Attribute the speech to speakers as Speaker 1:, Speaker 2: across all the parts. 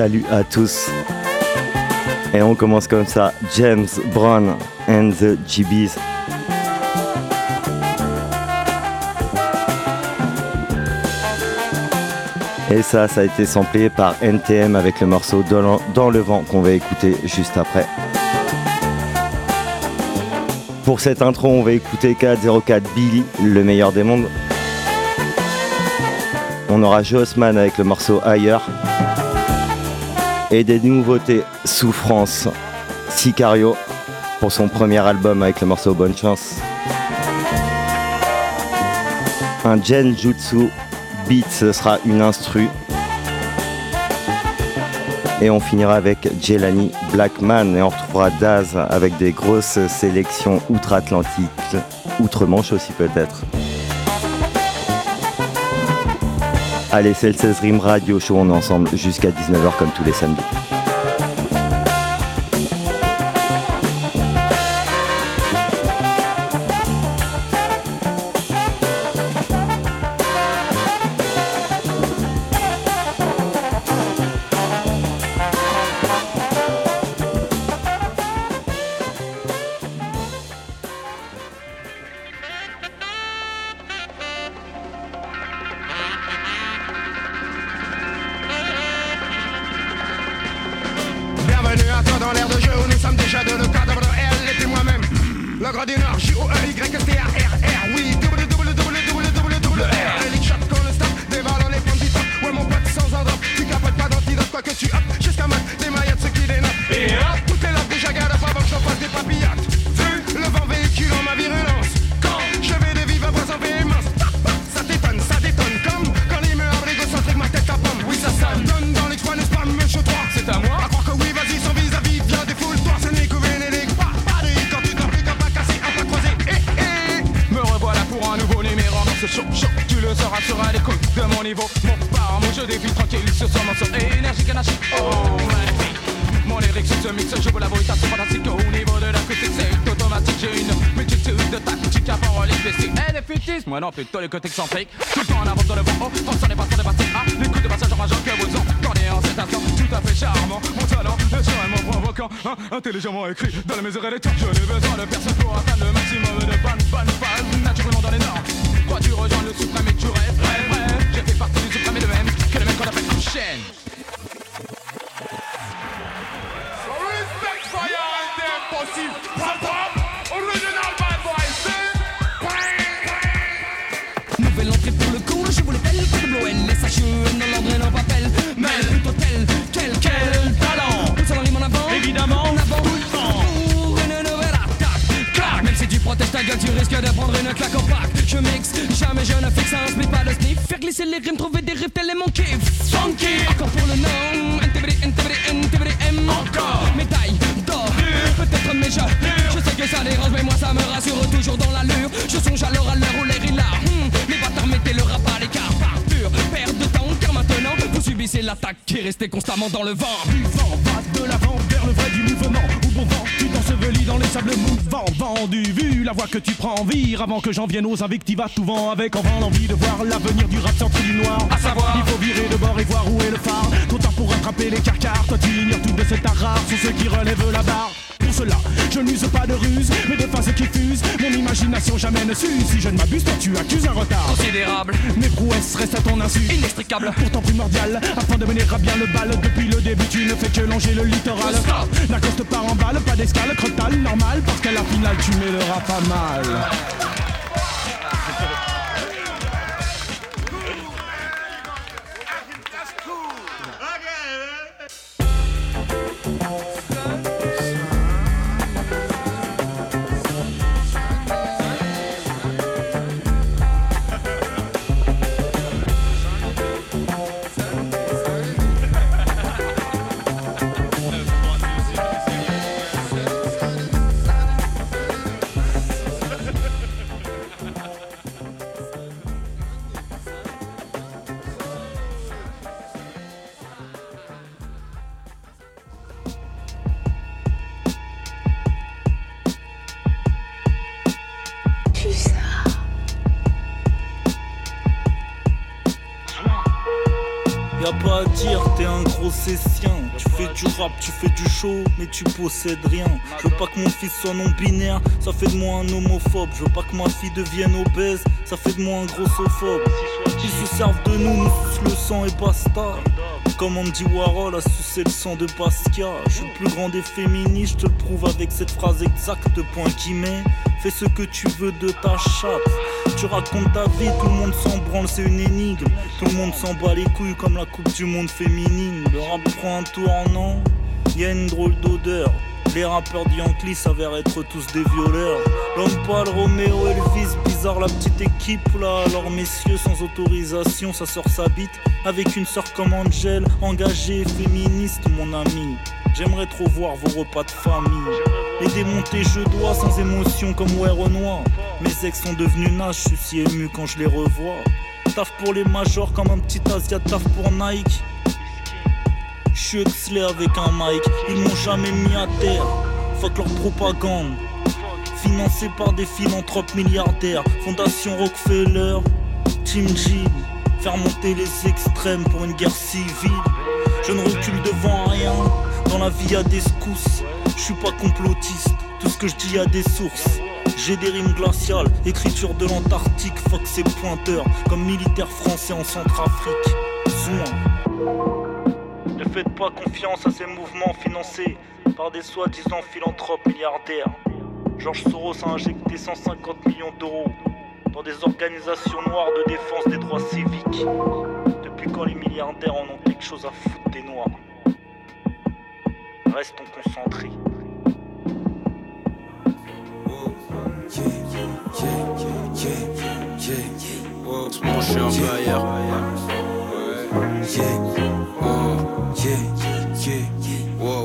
Speaker 1: Salut à tous. Et on commence comme ça. James Brown and the GBs. Et ça, ça a été samplé par NTM avec le morceau Dans le vent qu'on va écouter juste après. Pour cette intro, on va écouter 404 Billy, le meilleur des mondes. On aura Jossman avec le morceau Ailleurs. Et des nouveautés Souffrance, Sicario pour son premier album avec le morceau Bonne Chance. Un Genjutsu beat, ce sera une instru. Et on finira avec Jelani Blackman et on retrouvera Daz avec des grosses sélections outre-Atlantique, outre-Manche aussi peut-être. Allez, c'est le 16 Rim Radio Show, on est ensemble jusqu'à 19h comme tous les samedis.
Speaker 2: Plutôt côté excentrique. Tout le temps en avant dans le oh, on s'en est pas sur des parties A. L'écoute de passage en majeur que vous entendez en cet instant. Tout à fait charmant, mon talent, naturellement provoquant, hein, intelligemment écrit dans la mesure et les temps. Je n'ai besoin de personne pour
Speaker 3: glisser les rimes, trouver des riffs, tel est mon kiff Funky, encore pour le nom NTBD, NTBD, NTBD, M. Encore, médaille d'or. Peut-être mais je, je sais que ça dérange Mais moi ça me rassure toujours dans l'allure. Je songe alors à l'heure où les rillards hmm, Les bâtards mettez le rap à l'écart. Par pure perte de temps Car maintenant vous subissez l'attaque Qui est restée constamment dans le vent.
Speaker 4: Va de l'avant vers le vrai du mouvement t'ensevelis dans les sables mouvants Vendu, vu la voix que tu prends Vire. Avant que j'en vienne aux invectives à tout vent Avec enfin l'envie de voir l'avenir du rap sorti du noir.
Speaker 3: À savoir,
Speaker 4: il faut virer de bord et voir où est le phare. Trop tard pour rattraper les carcars. Toi tu ignores tout de cet art rare. Sont ceux qui relèvent la barre pour cela, je n'use pas de ruse, mais de phrases qui fusent. Mon imagination jamais ne s'use. Si je ne m'abuse, toi tu accuses un retard.
Speaker 3: Considérable.
Speaker 4: Mes prouesses restent à ton insu.
Speaker 3: Inextricable.
Speaker 4: Pourtant primordial, afin de mener à bien le bal. Depuis le début, tu ne fais que longer le littoral. N'accoste pas en balle, pas d'escale, crotal, normal. Parce qu'à la finale, tu mêleras pas mal.
Speaker 5: Tu fais du rap, tu fais du show, mais tu possèdes rien. Je veux pas que mon fils soit non-binaire, ça fait de moi un homophobe. Je veux pas que ma fille devienne obèse, ça fait de moi un grossophobe. Ils se servent de nous, nous le sang et basta. Comme Andy Warhol a sucé le sang de Basquiat. Je suis le plus grand des féministes, je te le prouve avec cette phrase exacte, point met Fais ce que tu veux de ta chatte. Tu racontes ta vie, tout le monde s'en branle, c'est une énigme. Tout le monde s'en bat les couilles comme la Coupe du Monde féminine. Le rap prend un tournant, y a une drôle d'odeur. Les rappeurs d'Yankee s'avèrent être tous des violeurs. L'homme pâle, Roméo, Elvis, bizarre la petite équipe là. Alors messieurs, sans autorisation, sa sort s'habite. Avec une sœur comme Angel, engagée, féministe, mon ami. J'aimerais trop voir vos repas de famille. Et démonter je dois sans émotion comme ouais. Mes ex sont devenus nages, je suis si ému quand je les revois. Taf pour les majors comme un petit Asia, taf pour Nike. Je suis exlé avec un mic, ils m'ont jamais mis à terre. Fuck leur propagande. Financé par des philanthropes milliardaires, Fondation Rockefeller, Team G. Faire monter les extrêmes pour une guerre civile. Je ne recule devant rien, dans la vie y'a des secousses. Je suis pas complotiste, tout ce que je dis a des sources. J'ai des rimes glaciales, écriture de l'Antarctique, fuck ces pointeurs, comme militaire français en Centrafrique. Soin. Ne faites pas confiance à ces mouvements financés par des soi-disant philanthropes milliardaires. Georges Soros a injecté 150 millions d'euros dans des organisations noires de défense des droits civiques. Depuis quand les milliardaires en ont quelque chose à foutre des noirs? Restons concentrés.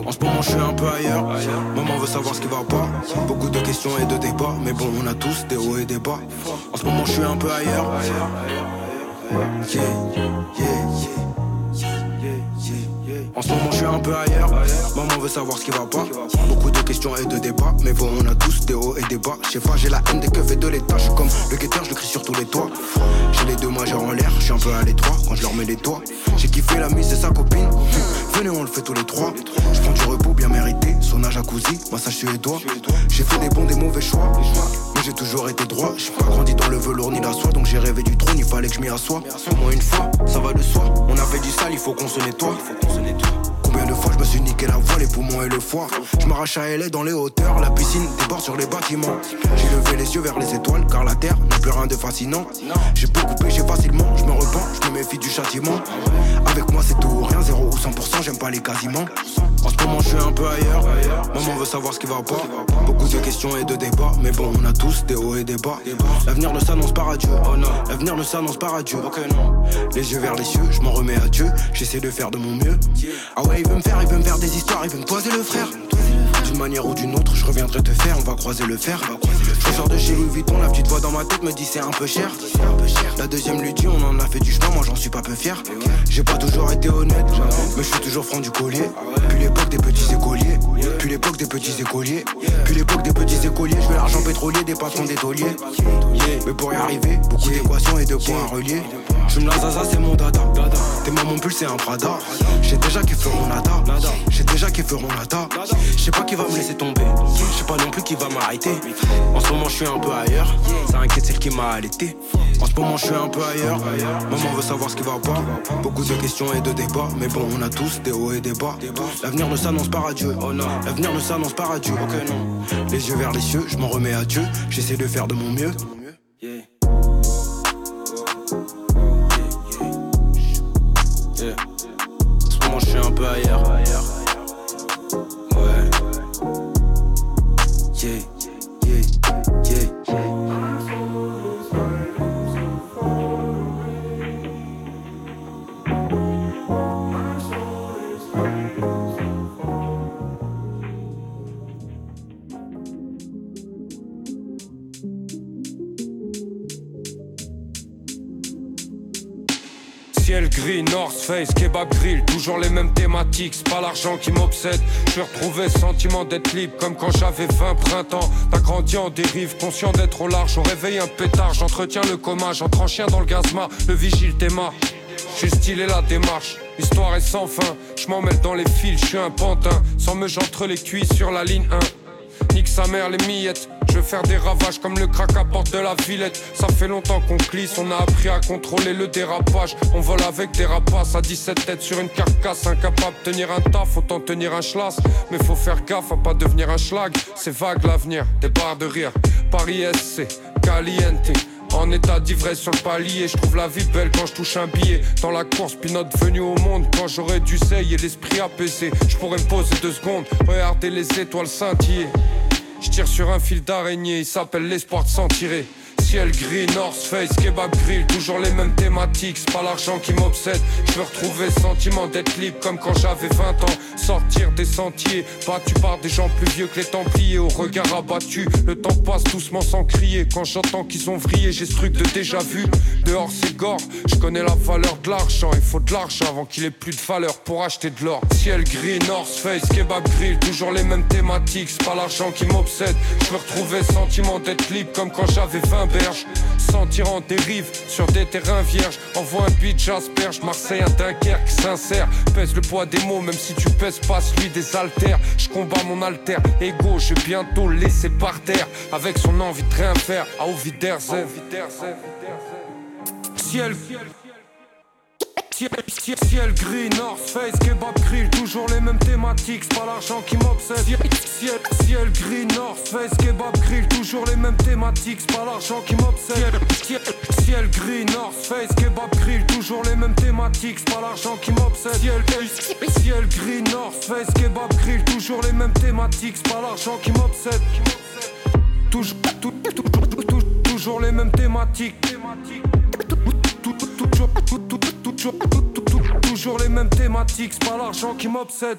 Speaker 6: En ce moment, je suis un peu ailleurs. Maman veut savoir ce qui va pas. Beaucoup de questions et de débats, mais bon, on a tous des hauts et des bas. En ce moment, je suis un peu ailleurs. En ce moment, je suis un peu ailleurs. Maman veut savoir ce qui va pas. Beaucoup de questions et de débats. Mais bon, on a tous des hauts et des bas. Je sais j'ai la haine des keufs et de l'état. Je suis comme le guetteur, je le crie sur tous les toits. J'ai les deux majeurs en l'air, je suis un peu à l'étroit quand je leur mets les toits. J'ai kiffé la mise et sa copine. Venez, on le fait tous les trois. Je prends du repos bien mérité. Son âge jacuzzi, massage suédois. J'ai fait des bons, des mauvais choix. J'ai toujours été droit. J'ai pas grandi dans le velours ni la soie. Donc j'ai rêvé du trône, il fallait que je m'y assoie. Au moins une fois, ça va de soi. On a fait du sale, il faut qu'on se nettoie. Combien fois je me suis niqué la voix, les poumons et le foie. Je m'arrache à LA dans les hauteurs, la piscine déborde sur les bâtiments. J'ai levé les yeux vers les étoiles car la terre n'a plus rien de fascinant. J'ai beaucoup péché facilement, je me repens, je me méfie du châtiment. Avec moi c'est tout ou rien, 0 ou 100%, j'aime pas les quasiment. En ce moment je suis un peu ailleurs, maman veut savoir ce qui va pas. Beaucoup de questions et de débats, mais bon on a tous des hauts et des bas. L'avenir ne s'annonce pas à Dieu, l'avenir ne s'annonce pas à Dieu Les yeux vers les cieux, je m'en remets à Dieu, j'essaie de faire de mon mieux. Ah ouais il veut me faire, il veut me faire des histoires, il veut me poser le frère. D'une manière ou d'une autre, je reviendrai te faire, on va croiser le fer. Je sors de chez Louis Vuitton, la petite voix dans ma tête me dit c'est un peu cher. La deuxième lui dit on en a fait du chemin, moi j'en suis pas peu fier. J'ai pas toujours été honnête, mais je suis toujours franc du collier. Puis l'époque des petits écoliers, puis l'époque des petits écoliers, puis l'époque des petits écoliers. Je veux l'argent pétrolier des patrons des tauliers. Mais pour y arriver, beaucoup d'équations et de points à relier. Je me la zaza, c'est mon dada. T'es mon pull, c'est un Prada. J'ai déjà qui feront nada. J'ai déjà qui feront nada. Je sais pas qui va me laisser tomber. Je sais pas non plus qui va m'arrêter. Moment, je suis un peu ailleurs. Ça inquiète celle qui m'a allaité. En ce moment, je suis un peu ailleurs. Maman veut savoir ce qui va pas. Beaucoup de questions et de débats. Mais bon, on a tous des hauts et des bas. L'avenir ne s'annonce pas à Dieu. Oh non, l'avenir ne s'annonce pas à Dieu. Ok, non. Les yeux vers les cieux, je m'en remets à Dieu. J'essaie de faire de mon mieux. En ce moment, je suis un peu ailleurs.
Speaker 7: Toujours les mêmes thématiques, c'est pas l'argent qui m'obsède. Je suis retrouvé sentiment d'être libre comme quand j'avais 20 printemps. T'as grandi en dérive, conscient d'être au large, on réveille un pétard, j'entretiens le coma, j'entre en chien dans le gazma, le vigile t'aima. J'ai stylé la démarche, l'histoire est sans fin. Je m'en mêle dans les fils, je suis un pantin. Sans me entre les cuisses sur la ligne 1. Nique sa mère les miettes. Je veux faire des ravages comme le crack à porte de la Villette. Ça fait longtemps qu'on glisse, on a appris à contrôler le dérapage. On vole avec des rapaces à 17 têtes sur une carcasse. Incapable de tenir un taf, autant tenir un schlass. Mais faut faire gaffe à pas devenir un schlag. C'est vague l'avenir, des barres de rire. Paris SC, caliente. En état d'ivresse sur le palier, je trouve la vie belle quand je touche un billet. Dans la course, pinote venu au monde quand j'aurais dû et l'esprit apaisé. Je pourrais me poser deux secondes, regarder les étoiles scintiller. Je tire sur un fil d'araignée, il s'appelle l'espoir de s'en tirer. Ciel gris, North Face, kebab grill, toujours les mêmes thématiques, c'est pas l'argent qui m'obsède. Je veux retrouver sentiment d'être libre comme quand j'avais 20 ans. Sortir des sentiers, battu par des gens plus vieux que les Templiers, au regard abattu. Le temps passe doucement sans crier. Quand j'entends qu'ils ont vrillé, j'ai ce truc de déjà vu. Dehors c'est gore, je connais la valeur de l'argent. Il faut de l'argent avant qu'il ait plus de valeur pour acheter de l'or. Ciel gris, North Face, kebab grill, toujours les mêmes thématiques, c'est pas l'argent qui m'obsède. Je veux retrouver sentiment d'être libre comme quand j'avais 20 Sentir en dérive sur des terrains vierges. Envoie un beat, asperge. Marseille, un Dunkerque sincère. Pèse le poids des mots, même si tu pèses pas celui des altères. Je combats mon alter ego, je vais bientôt laisser par terre. Avec son envie de rien faire à Oviderze. Ciel. Ciel, ciel, gris, North Face, kebab grill, toujours les mêmes thématiques, c'est pas l'argent qui m'obsède. Ciel, ciel, gris, North Face, kebab grill, toujours les mêmes thématiques, c'est pas l'argent qui m'obsède. Ciel, ciel, ciel gris, North Face, kebab grill, toujours les mêmes thématiques, c'est pas l'argent qui m'obsède. Ciel, ciel gris, North Face, kebab grill, toujours les mêmes thématiques, c'est pas l'argent qui m'obsède. Toujours, toujours les mêmes thématiques. Toujours, toujours les mêmes thématiques, c'est pas l'argent qui m'obsède.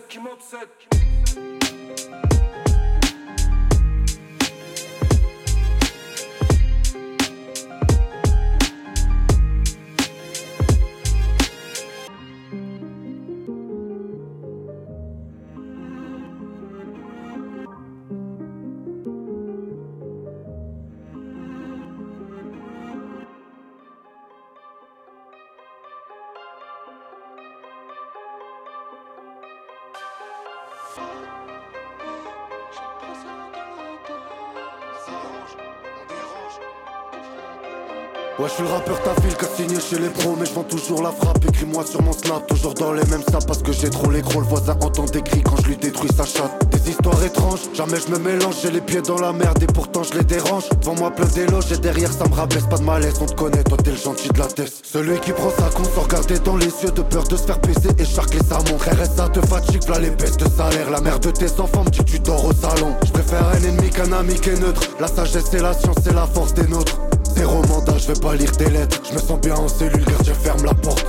Speaker 8: Ouais, je suis le rappeur ta ville qu'a signé chez les pros, mais je vends toujours la frappe. Écris-moi sur mon snap, toujours dans les mêmes saps parce que j'ai trop les gros. Le voisin entend des cris quand je lui détruis sa chatte. Des histoires étranges, jamais je me mélange. J'ai les pieds dans la merde et pourtant je les dérange. Devant moi plein d'éloges et derrière ça me rabaisse pas de malaise. On te connaît, toi t'es le gentil de la tête. Celui qui prend sa con sans regarder dans les yeux de peur de se faire baiser et charcler sa montre. ça te fatigue, là les baisses de salaire. La mère de tes enfants me dit tu dors au salon. Je préfère un ennemi qu'un ami qui est neutre. La sagesse et la science, c'est la force des nôtres. Zéro mandat, je vais pas lire tes lettres. Je me sens bien en cellule, gardien ferme la porte.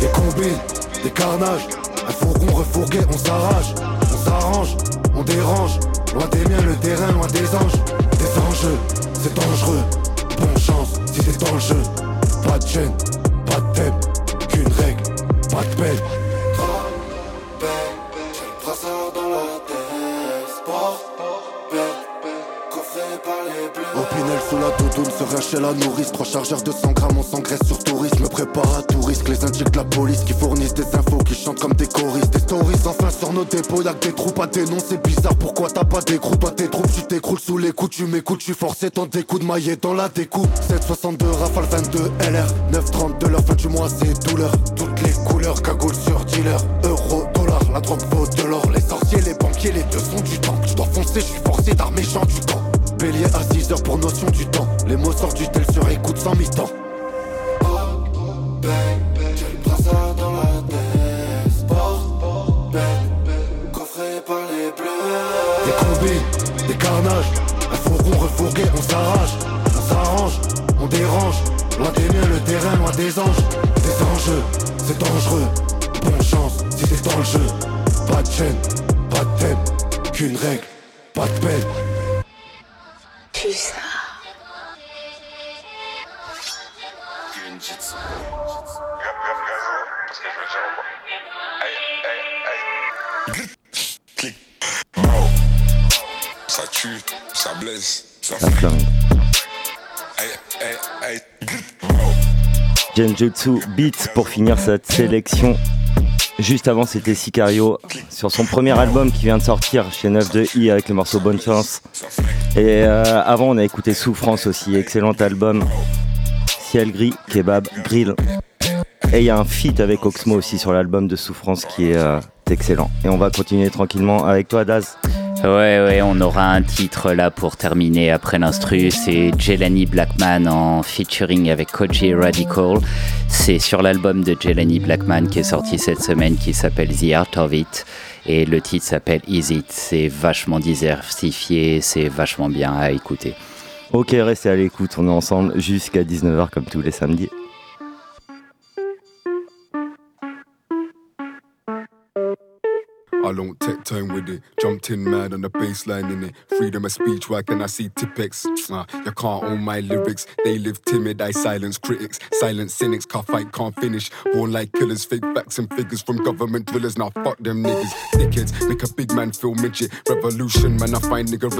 Speaker 8: Des combines, des carnages. Un fourgon refourgué, on s'arrache. Dérange. Loin des miens, le terrain, loin des anges. Des enjeux, c'est dangereux. Bonne chance si c'est dans le jeu. Pas de chaîne, pas de thème. Qu'une règle, pas de peine. sous la doudoune, serait chez la nourrice. Trois chargeurs de 100 grammes, on s'engraisse sur tourisme. Me à les indiques de la police qui fournissent des infos, qui chantent comme des choristes. Des stories enfin sur nos dépôts, y'a que des troupes à dénoncer. Bizarre, pourquoi t'as pas d'écrou Toi, tes troupes, tu t'écroules sous les coups, tu m'écoutes, tu forcé tant des coups de maillet dans la découpe. 762 Rafale 22 LR, 930 de la fin du mois, c'est douleur. Toutes les couleurs, cagoule sur dealer, euro, dollar, la drogue vaut de l'or. Les sorciers, les banquiers, les deux sont du temps. Je dois foncer, je suis forcé d'armer gens du temps. Bélier à 6 heures pour notion du temps. Les mots sortent du tel sur écoute sans mi-temps. Des combines, des carnages. Un fourgon refourgué, on s'arrache. On s'arrange, on dérange. Loin des miens, le terrain, loin des anges. Des enjeux, c'est dangereux. Bonne chance si c'est dans le jeu. Pas de chaîne, pas de thème. Qu'une règle, pas de peine.
Speaker 1: Flingue. Genjutsu Beat pour finir cette sélection. Juste avant, c'était Sicario sur son premier album qui vient de sortir chez 9 de I avec le morceau Bonne Chance. Et euh, avant, on a écouté Souffrance aussi, excellent album. Ciel gris, kebab, grill. Et il y a un feat avec Oxmo aussi sur l'album de Souffrance qui est euh, excellent. Et on va continuer tranquillement avec toi, Daz.
Speaker 9: Ouais, ouais, on aura un titre là pour terminer après l'instru. C'est Jelani Blackman en featuring avec Koji Radical. C'est sur l'album de Jelani Blackman qui est sorti cette semaine qui s'appelle The Art of It. Et le titre s'appelle Is It. C'est vachement diversifié, c'est vachement bien à écouter.
Speaker 1: Ok, restez à l'écoute, on est ensemble jusqu'à 19h comme tous les samedis.
Speaker 10: I don't take time with it. Jumped in mad on the baseline in it. Freedom of speech, why can I see Tipex? Uh, you can't own my lyrics. They live timid, I silence critics. Silence cynics, car fight can't finish. Born like killers, fake facts and figures from government drillers. Now fuck them niggas. Dickheads make a big man feel midget. Revolution, man, I find nigga.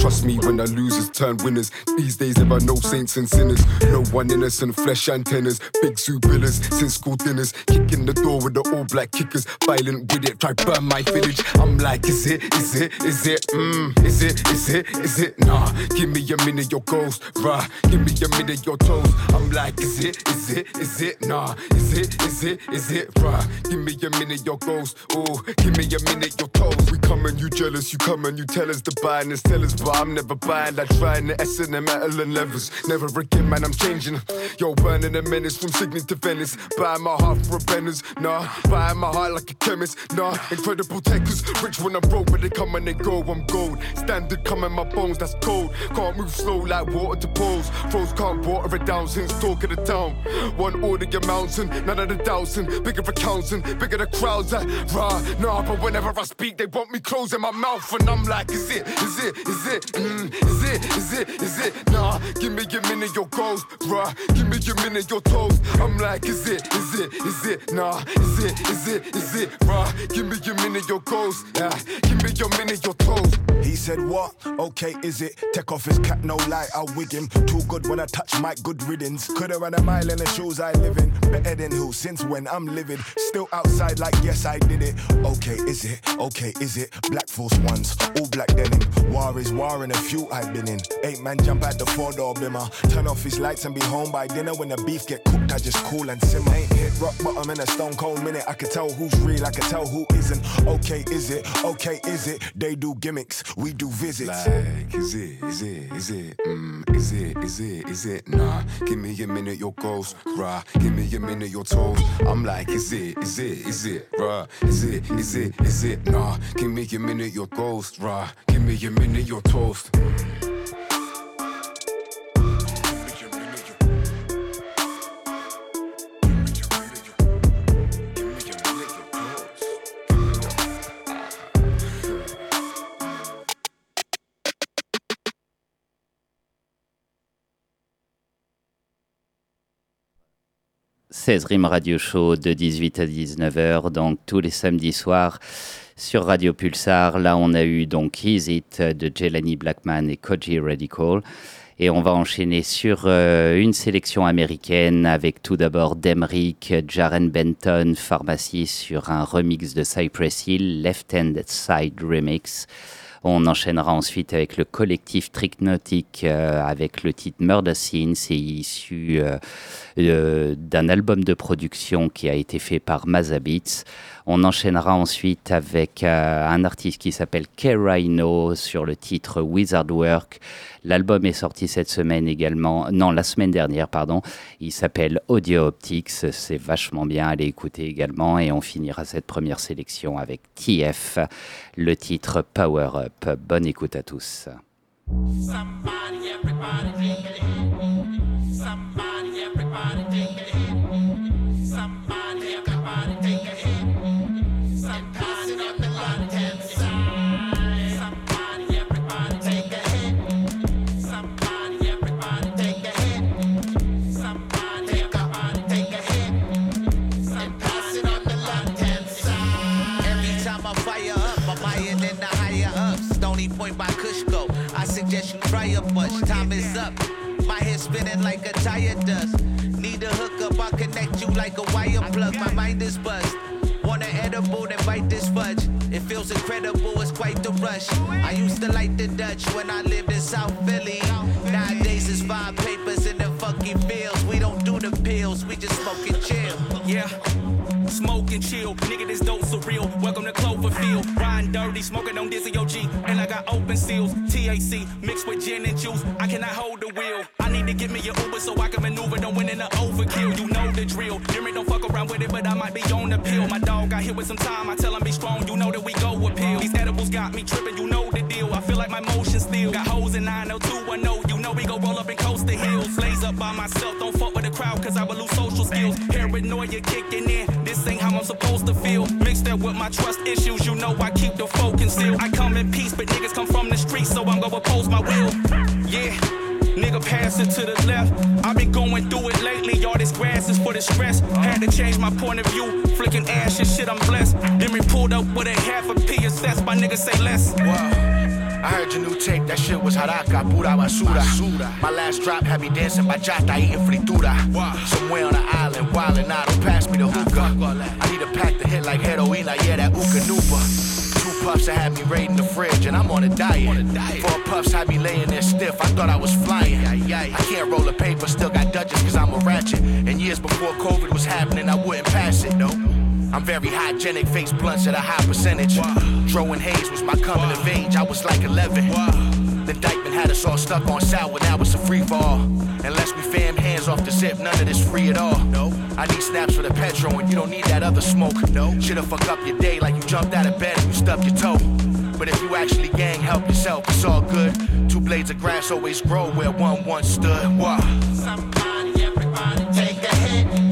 Speaker 10: Trust me when the losers turn winners. These days there are no saints and sinners. No one innocent, flesh antennas. Big zoo pillars, since school dinners. Kicking the door with the all black kickers. Violent with it, try burn my village. I'm like, is it, is it, is it, mmm, is it, is it, is it, nah. Give me a minute, your ghost, rah. Give me a minute, your toes. I'm like, is it, is it, is it, nah. Is it, is it, is it, rah. Give me a minute, your ghost, oh. Give me a minute, your toes. We come and you jealous, you come and you tell us to buy and tell us, but I'm never buying. Like trying the S and the metal and levers. Never again, man, I'm changing. Yo, burning a menace from Sydney to Venice. Buying my heart for a benders, nah. Buying my heart like a chemist, nah. Incredible takers. Rich when I roll, but they come and they go. I'm gold. Standard come in my bones, that's cold. Can't move slow like water to poles. Froze can't water it down since talk of the town. One order your mountain, none of the doubting. Bigger for counting, bigger the crowds at rah. Nah, but whenever I speak, they want me closing my mouth, and I'm like, is it, is it, is it, mm, is it, is it, is it? Nah, give me a minute, your goals, rah. Give me a minute, your toes. I'm like, is it, is it, is it? Nah, is it, is it, is it, rah? Give me a minute, your goals. Yeah, give me your minute, your toes.
Speaker 11: He said, What? Okay, is it? Take off his cap, no lie, I'll wig him. Too good when I touch Mike, good riddance. Could've run a mile in the shoes I live in. Better than who? Since when I'm living. Still outside, like, yes, I did it. Okay, is it? Okay, is it? Black Force ones, all black denim. War is war in a few I've been in. Eight man jump out the four door bimmer. Turn off his lights and be home by dinner. When the beef get cooked, I just cool and simmer. Ain't hit rock bottom in a stone cold minute. I can tell who's real, I can tell who isn't. Okay, is it? Okay, is it? They do gimmicks, we do visits.
Speaker 10: Like, is it, is it, is it, mm, is it, is it, is it, nah. Give me a minute, your ghost, rah. Give me a minute, your toes. I'm like, is it, is it, is it, rah. Is it, is it, is it, nah. Give me a minute, your ghost, rah. Give me a minute, your toast.
Speaker 9: « 16 Rim Radio Show de 18 à 19h, donc tous les samedis soirs sur Radio Pulsar. Là, on a eu donc It de Jelani Blackman et Koji Radical. Et on va enchaîner sur euh, une sélection américaine avec tout d'abord Demrick, Jaren Benton, Pharmacy sur un remix de Cypress Hill, Left Hand Side Remix. On enchaînera ensuite avec le collectif Tricknotic euh, avec le titre Murder Scene. C'est issu euh, euh, d'un album de production qui a été fait par Mazabits. On enchaînera ensuite avec euh, un artiste qui s'appelle K. Rhino sur le titre Wizard Work. L'album est sorti cette semaine également, non, la semaine dernière, pardon. Il s'appelle Audio Optics. C'est vachement bien, allez écouter également. Et on finira cette première sélection avec TF, le titre Power Up. Bonne écoute à tous.
Speaker 3: Spinning like a tire does. Need a hookup, I'll connect you like a wire plug. My mind is buzzed. Want an edible, then bite this fudge. It feels incredible, it's quite the rush. I used to like the Dutch when I lived in South Philly. Nowadays it's five papers in the funky fields. Smoke and chill,
Speaker 12: nigga, this dope surreal. Welcome to Cloverfield. Riding dirty, smoking on Dizzy OG. And I got open seals, TAC mixed with gin and juice. I cannot hold the wheel. I need to get me a Uber so I can maneuver. Don't win in the overkill. You know the drill. Jimmy don't fuck around with it, but I might be on the pill. My dog got hit with some time. I tell him be strong. You know that we go with appeal. These edibles got me tripping. You know the deal. I feel like my motion still got hoes in 90210. You know we go roll up and coast the hills. Up by myself. Don't fuck with the crowd, cause I will lose social skills. Paranoia kicking in. This ain't how I'm supposed to feel. Mixed that with my trust issues. You know I keep the folk concealed. I come in peace, but niggas come from the streets, so I'm gonna oppose my will. Yeah. Nigga pass it to the left. i been going through it lately. All this grass is for the stress. Had to change my point of view. Flicking ash and shit, I'm blessed. Then we pulled up with a half a P assessed. My niggas say less.
Speaker 13: I heard your new tape, that shit was haraka, pura basura. My last drop had me dancing bachata, eating fritura. Somewhere on the island, wildin' out, don't pass me the hookah. I need a pack to hit like heroina, yeah, that Uka Nuba. Two puffs that had me raiding the fridge, and I'm on a diet. Four puffs had me laying there stiff, I thought I was flying. I can't roll a paper, still got Dutchess, cause I'm a ratchet. And years before COVID was happening, I wouldn't pass it, no. I'm very hygienic, face blunts at a high percentage. Throwing haze was my coming of age, I was like 11. The Dyckman had us all stuck on sour, now it's a free fall. Unless we fam hands off the zip, none of this free at all. No, I need snaps for the petrol, and you don't need that other smoke. No, shit'll fuck up your day like you jumped out of bed and you stubbed your toe. But if you actually gang, help yourself, it's all good. Two blades of grass always grow where one once stood. What?
Speaker 3: Somebody, everybody, take a hit.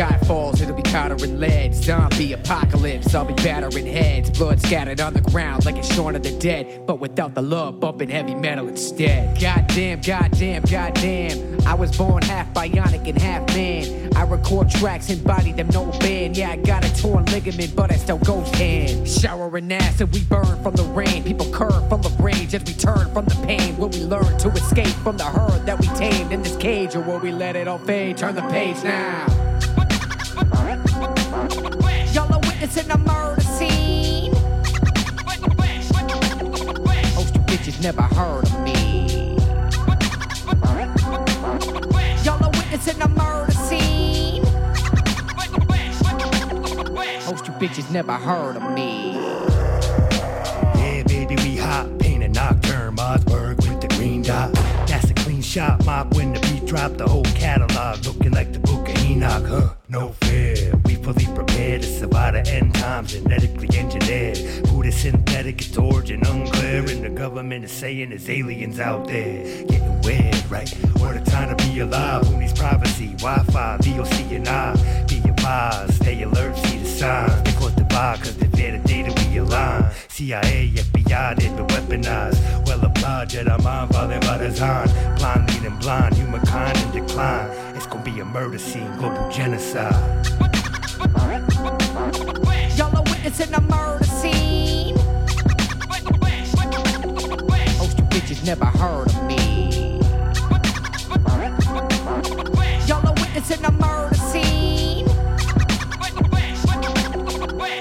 Speaker 14: Sky falls, it'll be powder and lead. Zombie apocalypse, I'll be battering heads. Blood scattered on the ground like it's Shaun of the Dead. But without the love, bumping heavy metal instead. Goddamn, goddamn, goddamn. I was born half bionic and half man. I record tracks and body them no band. Yeah, I got a torn ligament, but I still ghost hand. Showering acid, we burn from the rain. People curve from the rage as we turn from the pain. Will we learn to escape from the herd that we tamed in this cage, or will we let it all fade? Turn the page now. Are witnessing a murder scene. Most you bitches never heard of me. Y'all are witnessing a murder scene. Most you bitches never heard of me.
Speaker 15: Yeah, baby, we hot. Paint a nocturne, Mossberg with the green dot. That's a clean shot, mop when the beat drop. The whole catalog looking like the book of Enoch, huh? No fear, fully prepared to survive the end times, genetically engineered. Who the synthetic, its origin unclear, and the government is saying there's aliens out there. Getting weird, right? What a time to be alive. Who needs privacy? Wi-Fi, VOC, and I. Be advised, stay alert, see the signs. They close the bar, cause they fear the data we align. CIA, FBI, they've been weaponized. Well applied Jedi, mind, father by design. Blind leading blind, humankind in decline. It's gonna be a murder scene, global genocide.
Speaker 14: Y'all are witnessing a murder scene. Most you bitches never heard of me. Y'all are witnessing a murder scene.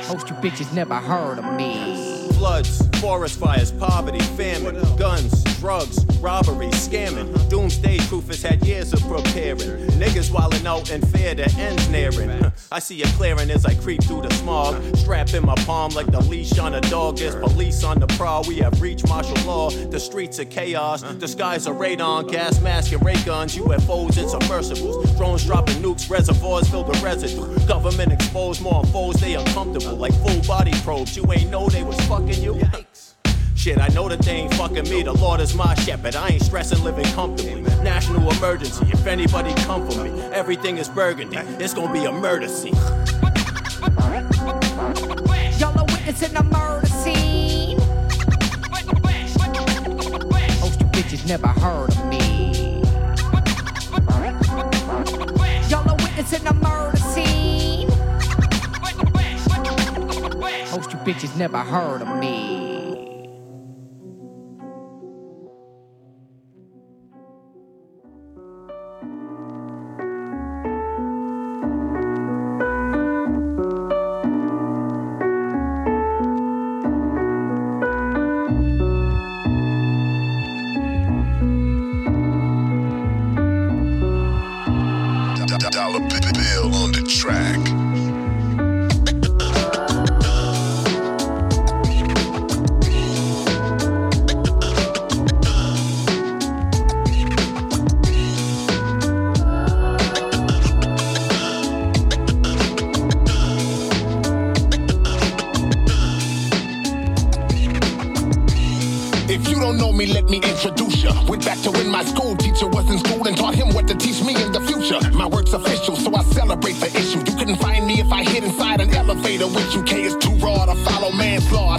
Speaker 14: Most you bitches never heard of me.
Speaker 16: Floods, forest fires, poverty, famine, guns, drugs, robbery, scamming. Doomsday proofers had years of preparing. Niggas wildin' out and fear the end's nearing. I see it clearing as I creep through the smog. Strap in my palm like the leash on a dog. There's police on the prowl. We have reached martial law. The streets are chaos. The skies are radon, gas mask and ray guns, UFOs and submersibles. Drones dropping nukes, reservoirs filled with residue. Government exposed more foes, they uncomfortable like full body probes. You ain't know they was fucking you. Shit, I know that they ain't fucking me. The Lord is my shepherd. I ain't stressing living comfortably. National emergency. If anybody come for me, everything is burgundy. It's gonna be a murder scene.
Speaker 14: Y'all are witnessing a murder scene. Most you bitches never heard of me. Y'all are witnessing a murder scene. Most you bitches never heard of me.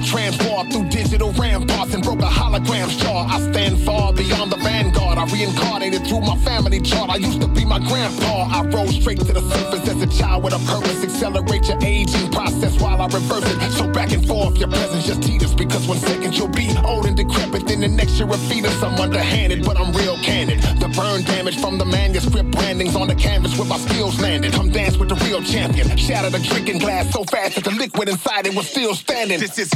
Speaker 17: I transport through digital ramparts and broke a hologram's jaw. I stand far beyond the vanguard. I reincarnated through my family chart. I used to be my grandpa. I rose straight to the surface as a child with a purpose. Accelerate your aging process while I reverse it. So back and forth, your presence just teeters because one second you'll be old and decrepit, then the next you're a fetus. I'm underhanded, but I'm real candid. Burn damage from the manuscript brandings on the canvas where my skills landed. Come dance with the real champion. Shattered a drinking glass so fast that the liquid inside it was still standing. This is.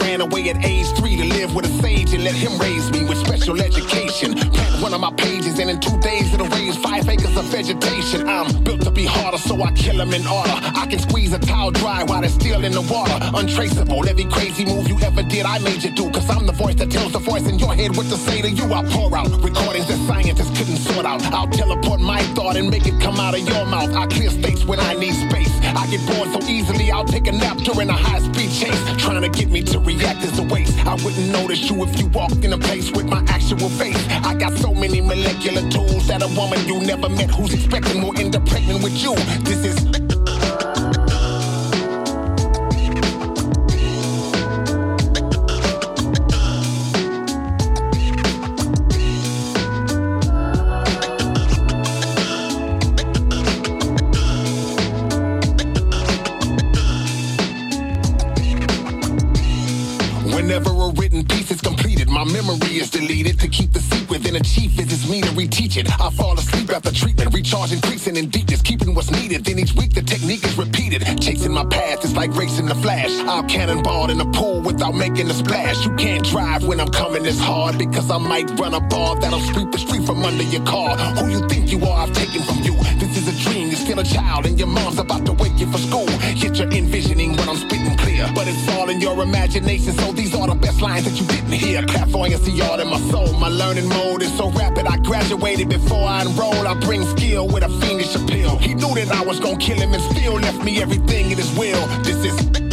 Speaker 17: Ran away at age three to live with a sage and let him raise me with special education. One of my pages, and in two days it'll raise five acres of vegetation. I'm built to be harder, so I kill them in order. I can squeeze a towel dry while it's still in the water. Untraceable, every crazy move you ever did, I made you do. Cause I'm the voice that tells the voice in your head what to say to you. I pour out recordings that scientists couldn't sort out. I'll teleport my thought and make it come out of your mouth. I clear states when I need space. I get bored so easily, I'll take a nap during a high speed chase. Trying to get me to react is a waste. I wouldn't notice you if you walked in a place with my actual face. I got so many molecular tools that a woman you never met who's expecting will end up pregnant with you. This is. Whenever a written piece is completed, my memory is deleted. To keep the secret a chief visits me to reteach it. I fall asleep after treatment, recharge increasing in deepness, keeping what's needed. Then each week the technique is repeated. Chasing my path is like racing the flash. I'm cannonballed in the pool without making a splash. You can't drive when I'm coming this hard because I might run a ball that'll sweep the street from under your car. Who you think you are, I've taken from you. This is a dream, you're still a child, and your mom's about to wake you for school. You're envisioning what I'm spitting clear. But it's all in your imagination, so these are the best lines that you didn't hear. Clairvoyance, see all in my soul. My learning mode is so rapid, I graduated before I enrolled. I bring skill with a fiendish appeal. He knew that I was gonna kill him and still left me everything in his will. This is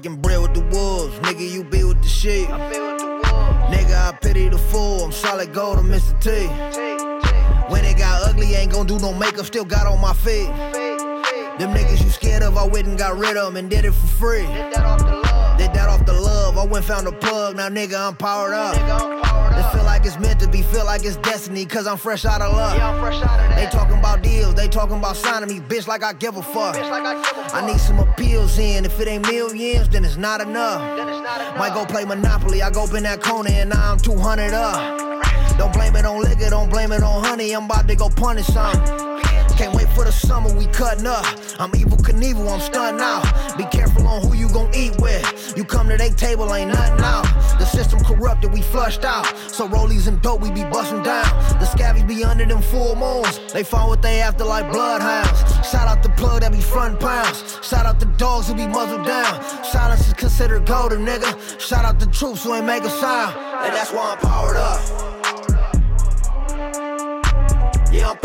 Speaker 18: breaking bread with the wolves, nigga. You be with the sheep. Nigga, I pity the fool. I'm solid gold, I'm Mr. T. When it got ugly, ain't gon' do no makeup, still got on my feet. Them niggas you scared of, I went and got rid of them and did it for free. Did that off the love, I went found a plug, now nigga, I'm powered up. It feel like it's meant to be, feel like it's destiny, cause I'm fresh out of luck. They talking about deals, they talking about signing me, bitch, like I give a fuck. I need some appeals in, if it ain't millions, then it's not enough. Might go play Monopoly, I go up in that corner and now I'm 200 up. Don't blame it on liquor, don't blame it on honey, I'm about to go punish some. Can't wait for the summer, we cutting up. I'm Evel Knievel, I'm stunned now. Be careful on who you gon' eat with. You come to they table, ain't nothing out. The system corrupted, we flushed out. So rollies and dope, we be busting down. The scabbies be under them full moons. They find what they after like bloodhounds. Shout out the plug that be front pounds. Shout out the dogs who be muzzled down. Silence is considered golden, nigga. Shout out the troops who ain't make a sound. And that's why I'm powered up. Yeah, I'm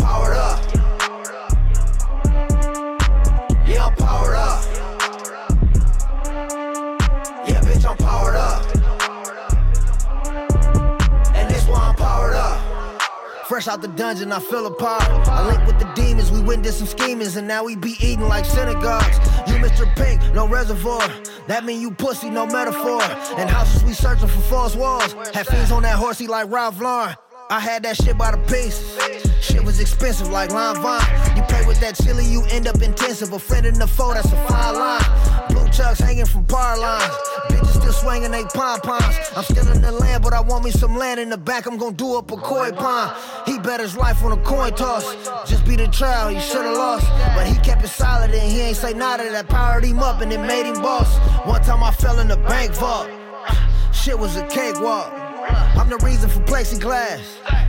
Speaker 18: Fresh out the dungeon, I feel apart. I link with the demons, we went did some schemings, and now we be eating like synagogues. You Mr. Pink, no reservoir. That mean you pussy, no metaphor. And houses we searching for false walls. Had fiends on that horsey like Ralph Lauren. I had that shit by the pieces. Shit was expensive like lime vine. You play with that chili, you end up intensive. A friend in the foe, that's a fine line. Blue chucks hanging from power lines. Still swinging they pom poms. I'm still in the land, but I want me some land in the back. I'm gonna do up a koi pond. He bet his life on a coin toss. Just beat a trial, he should've lost. But he kept it solid and he ain't say nada. That powered him up and it made him boss. One time I fell in the bank vault. Shit was a cakewalk. I'm the reason for plexiglass.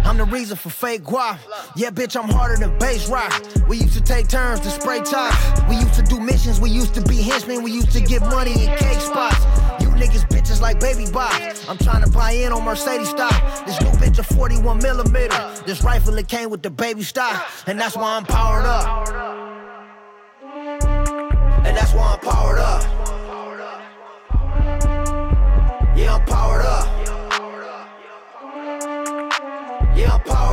Speaker 18: I'm the reason for fake guap. Yeah, bitch, I'm harder than bass rock. We used to take turns to spray tops. We used to do missions. We used to be henchmen. We used to get money in cake spots. Like baby box. I'm trying to buy in on Mercedes stock. This new bitch a 41 millimeter. This rifle it came with the baby stock, and that's why I'm powered up. And that's why I'm powered up. Yeah, I'm powered up. Yeah, I'm powered up.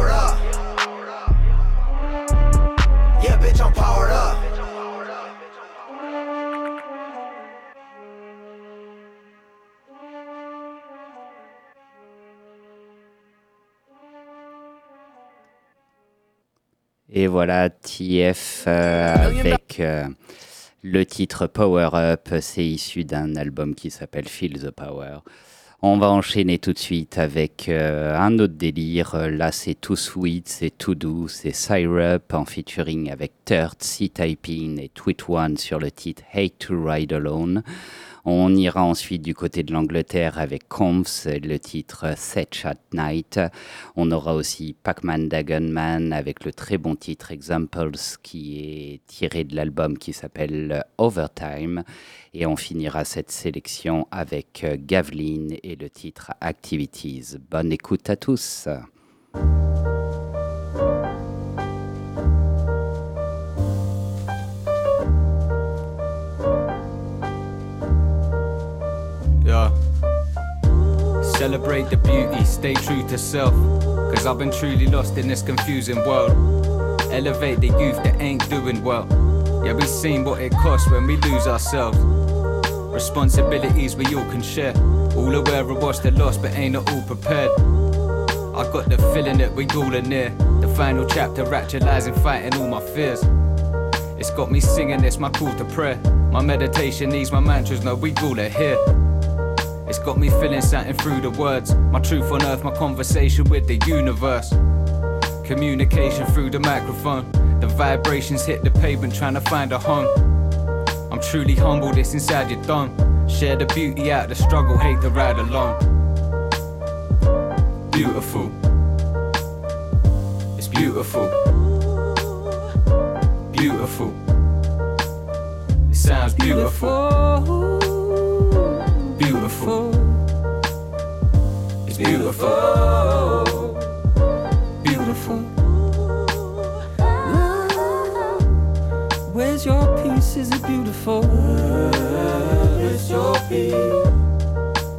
Speaker 9: Et voilà, TF euh, avec euh, le titre Power Up. C'est issu d'un album qui s'appelle Feel the Power. On va enchaîner tout de suite avec euh, un autre délire. Là, c'est Too Sweet, c'est Too Doux, c'est Syrup en featuring avec Third, C-Typing et Tweet One sur le titre Hate to Ride Alone. On ira ensuite du côté de l'Angleterre avec Comps, le titre Set at Night. On aura aussi Pac-Man Dagonman avec le très bon titre Examples qui est tiré de l'album qui s'appelle Overtime. Et on finira cette sélection avec Gavlin et le titre Activities. Bonne écoute à tous.
Speaker 19: Celebrate the beauty, stay true to self. Cause I've been truly lost in this confusing world. Elevate the youth that ain't doing well. Yeah, we seen what it costs when we lose ourselves. Responsibilities we all can share. All aware of what's the loss, but ain't not all prepared. I got the feeling that we all are near. The final chapter actualizing, fighting all my fears. It's got me singing, it's my call to prayer. My meditation needs my mantras, no, we all are here. It's got me feeling something through the words. My truth on earth, my conversation with the universe. Communication through the microphone. The vibrations hit the pavement, trying to find a home. I'm truly humbled, it's inside your dome. Share the beauty out the struggle, hate to ride alone. Beautiful. It's beautiful. Beautiful. It sounds. Beautiful. It's beautiful. Beautiful.
Speaker 20: Where's your peace? Is it beautiful? Where's your peace?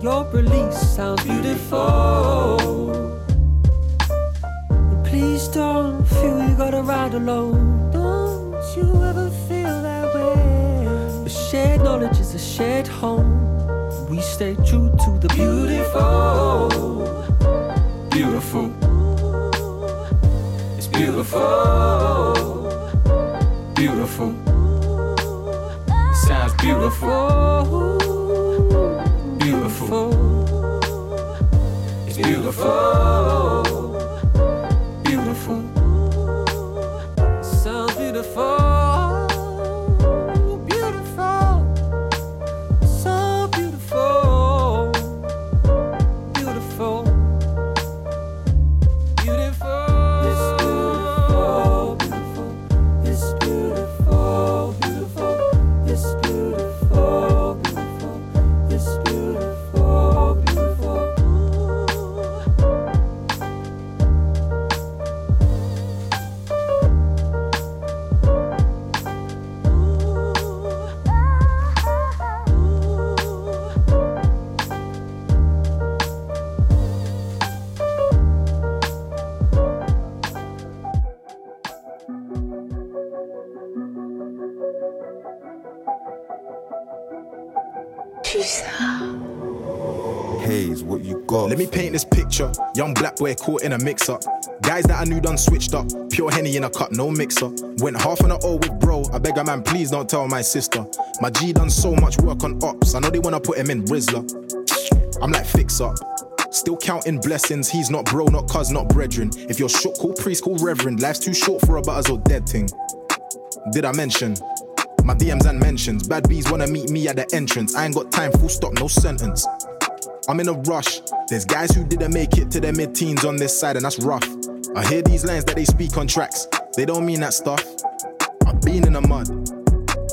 Speaker 20: Your release sounds beautiful. And please don't feel you gotta ride alone. Don't you ever feel that way? The shared knowledge is a shared home. Stay true to the beautiful.
Speaker 19: Beautiful. It's beautiful. Beautiful. Sounds beautiful. Beautiful. It's. Beautiful.
Speaker 21: Me paint this picture. Young black boy caught in a mix up. Guys that I knew done switched up. Pure henny in a cup, no mixer. Went half on a O with bro. I beg a man, please don't tell my sister. My G done so much work on ops. I know they wanna put him in Rizzler. I'm like fix up. Still counting blessings. He's not bro, not cuz, not brethren. If you're shook, call priest, call reverend. Life's too short for a butters or dead thing. Did I mention? My DMs and mentions. Bad bees wanna meet me at the entrance. I ain't got time, full stop, no sentence. I'm in a rush. There's guys who didn't make it to their mid teens on this side, and that's rough. I hear these lines that they speak on tracks. They don't mean that stuff. I've been in the mud.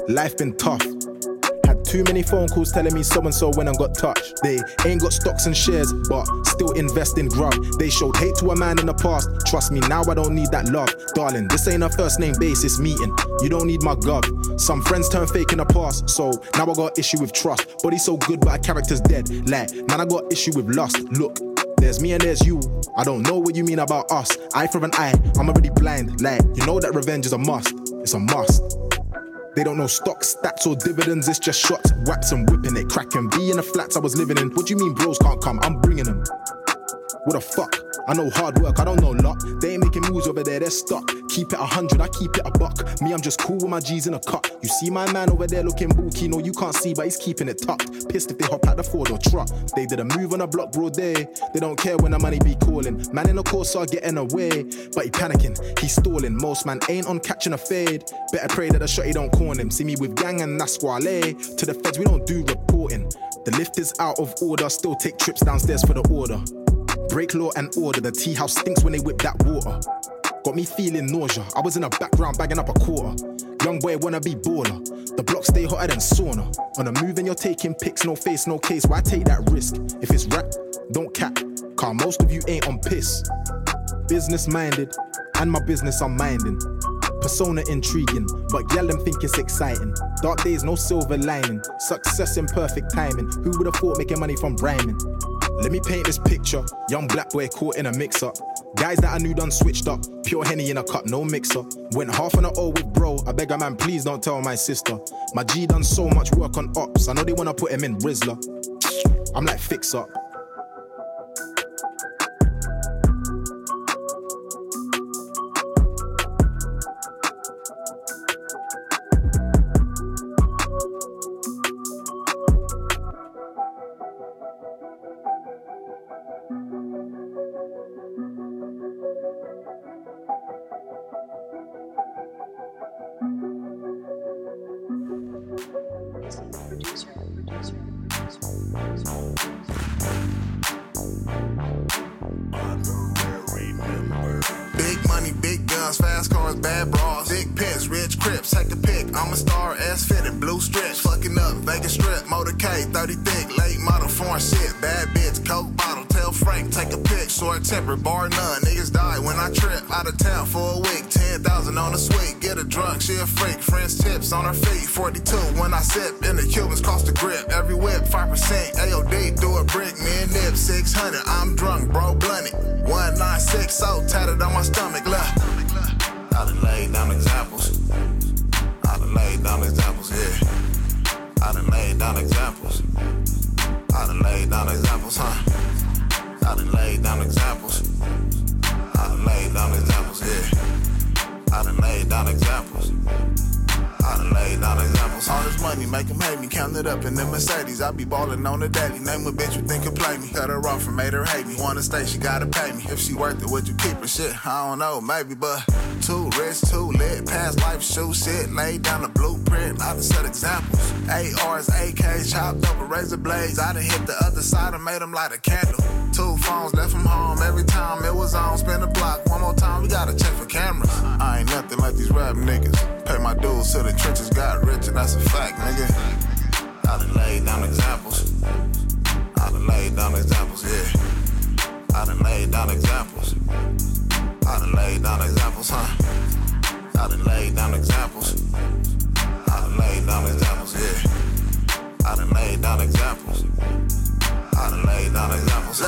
Speaker 21: Life been tough. Too many phone calls telling me so and so when I got touched. They ain't got stocks and shares, but still invest in grub. They showed hate to a man in the past. Trust me, now I don't need that love. Darling, this ain't a first name basis meeting. You don't need my gov. Some friends turn fake in the past, so now I got issue with trust. Body so good, but our character's dead. Like, man, I got issue with lust. Look, there's me and there's you. I don't know what you mean about us. Eye for an eye, I'm already blind. Like, you know that revenge is a must. It's a must. They don't know stocks, stats, or dividends. It's just shots, whaps, and whipping it. Cracking B in the flats I was living in. What do you mean bros can't come? I'm bringing them. What the fuck? I know hard work, I don't know luck. They ain't making moves over there, they're stuck. Keep it a hundred, I keep it a buck. Me, I'm just cool with my G's in a cup. You see my man over there looking bulky, no, you can't see, but he's keeping it tucked. Pissed if they hop out the Ford or truck. They did a move on a block broad day. They don't care when the money be calling. Man in the course are getting away, but he panicking, he's stalling. Most man ain't on catching a fade. Better pray that the shotty don't corn him. See me with gang and that's squale. To the feds, we don't do reporting. The lift is out of order, still take trips downstairs for the order. Break law and order. The tea house stinks when they whip that water. Got me feeling nausea. I was in the background bagging up a quarter. Young boy wanna be baller. The block stay hotter than sauna. On the move and you're taking pics, no face, no case. Why take that risk? If it's rap, don't cap. Car most of you ain't on piss. Business minded, and my business I'm minding. Persona intriguing, but them think it's exciting. Dark days, no silver lining. Success in perfect timing. Who would have thought making money from rhyming? Let me paint this picture. Young black boy caught in a mix up. Guys that I knew done switched up. Pure henny in a cup, no mixer. Went half on a O with bro. I beg a man, please don't tell my sister. My G done so much work on ops. I know they wanna put him in Rizzler. I'm like fix up.
Speaker 22: I'm a star, ass fitted, blue stretch, Fucking up, Vegas strip, motorcade, 30 thick, late model, foreign shit. Bad bitch, coke bottle, tell Frank, take a pic. Short temper, bar none. Niggas die when I trip. Out of town for a week, 10,000 on a suite. Get a drunk, she a freak. Friends tips on her feet, 42 when I sip. and the Cubans cost a grip. Every whip, 5%. AOD, do a brick. Me and Nip, 600. I'm drunk, bro, blunted. 196, so tatted on my stomach. Look. I done laid down examples. I done laid down examples, yeah. I done laid down examples. I done laid down examples, huh? I done laid down examples. I done laid down examples, yeah. I done laid down examples. I done laid down examples. All this money make 'em hate me. Count it up in the Mercedes. I be ballin' on the daily. Name a bitch you think could play me. Cut her off and made her hate me. Wanna stay, she gotta pay me. If she worth it, would you keep her shit? I don't know, maybe, but too rich, too lit. Past life shoe shit. Laid down the blueprint. I done set examples. ARs, AKs, chopped up with razor blades. I done hit the other side and made 'em light a candle. Two phones left from home every time it was on. Spin the block one more time, we gotta check for cameras. I ain't nothing like these rap niggas. Pay my dues to the trenches, got rich, and that's a fact, nigga. I done laid down examples. I done laid down examples, yeah. I done laid down examples. I done laid down examples, huh? I done laid down examples. I done laid down examples, yeah. I done laid down examples. I done laid down examples.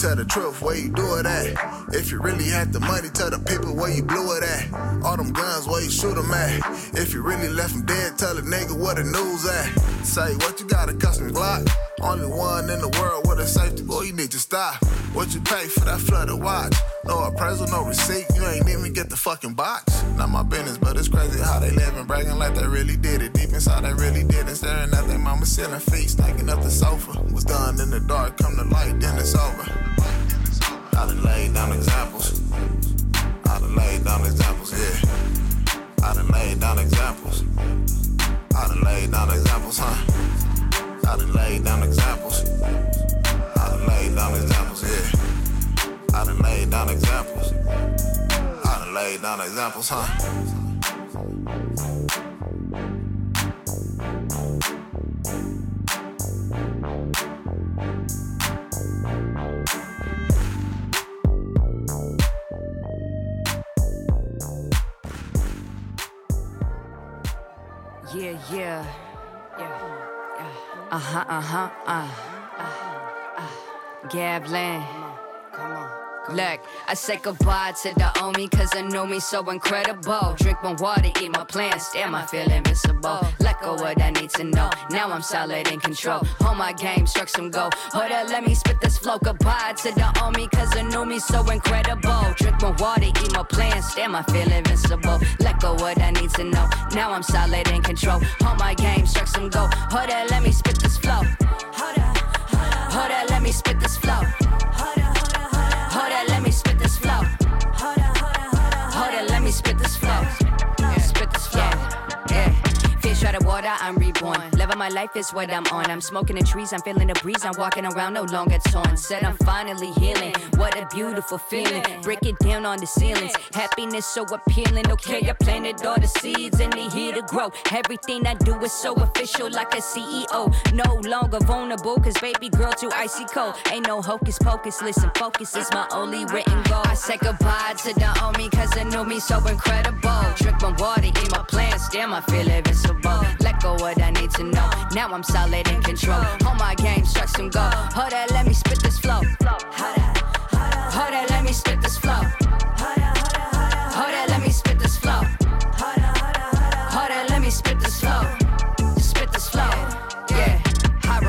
Speaker 22: Tell the truth, where you do it at? If you really had the money, tell the people where you blew it at. All them guns, where you shoot them at? If you really left them dead, tell a nigga where the news at. Say, what you got a custom Glock? Only one in the world with a safety, boy, you need to stop. What you pay for that flooded watch? No appraisal, no receipt, you ain't even get the fucking box. Not my business, but it's crazy how they live and bragging like they really did it. Deep inside, they really did it. Staring at their mama ceiling feet, stinking up the sofa. Was done in the dark, come to light, then it's over. I done laid down examples. I done laid down examples, yeah. I done laid down examples. I done laid down examples, huh? I done laid down examples. I done laid down examples, yeah. I done laid down examples. I done laid down examples, huh?
Speaker 23: Yeah, yeah. Yeah. Uh huh, uh huh, uh. Gabland. Look, I say goodbye to the Omi cause I know me so incredible. Drink my water, eat my plants, damn, I feel invincible. Let go what I need to know. Now I'm solid in control. Hold my game, struck some gold. Hold up, let me spit this flow. Goodbye to the Omi cause I know me so incredible. Drink my water, eat my plants, damn, I feel invincible. Let go what I need to know. Now I'm solid in control. Hold my game, struck some gold. Hold up, let me spit this flow. Hold up, hold up, let me spit this flow. Hold up, let me spit this flow. Hold up, let me spit this flow. Spit this flow. Yeah. Fish out of water, I'm reborn. Living my life is what I'm on. I'm smoking the trees, I'm feeling the breeze. I'm walking around no longer torn. Said I'm finally healing. What a beautiful feeling. Break it down on the ceilings. Happiness so appealing. Okay, I planted all the seeds and they here to grow. Everything I do is so official, like a CEO. No longer vulnerable, cause baby girl too icy cold. Ain't no hocus pocus. Listen, focus is my only written goal. I say goodbye to the Omi, cause I know me so incredible. Drink my water, eat my plants, damn, I feel invincible. Let go what I need to know. Now I'm solid in control. Hold my game, struck some go. Hold that, let me spit this flow. Hold that, let me spit this flow.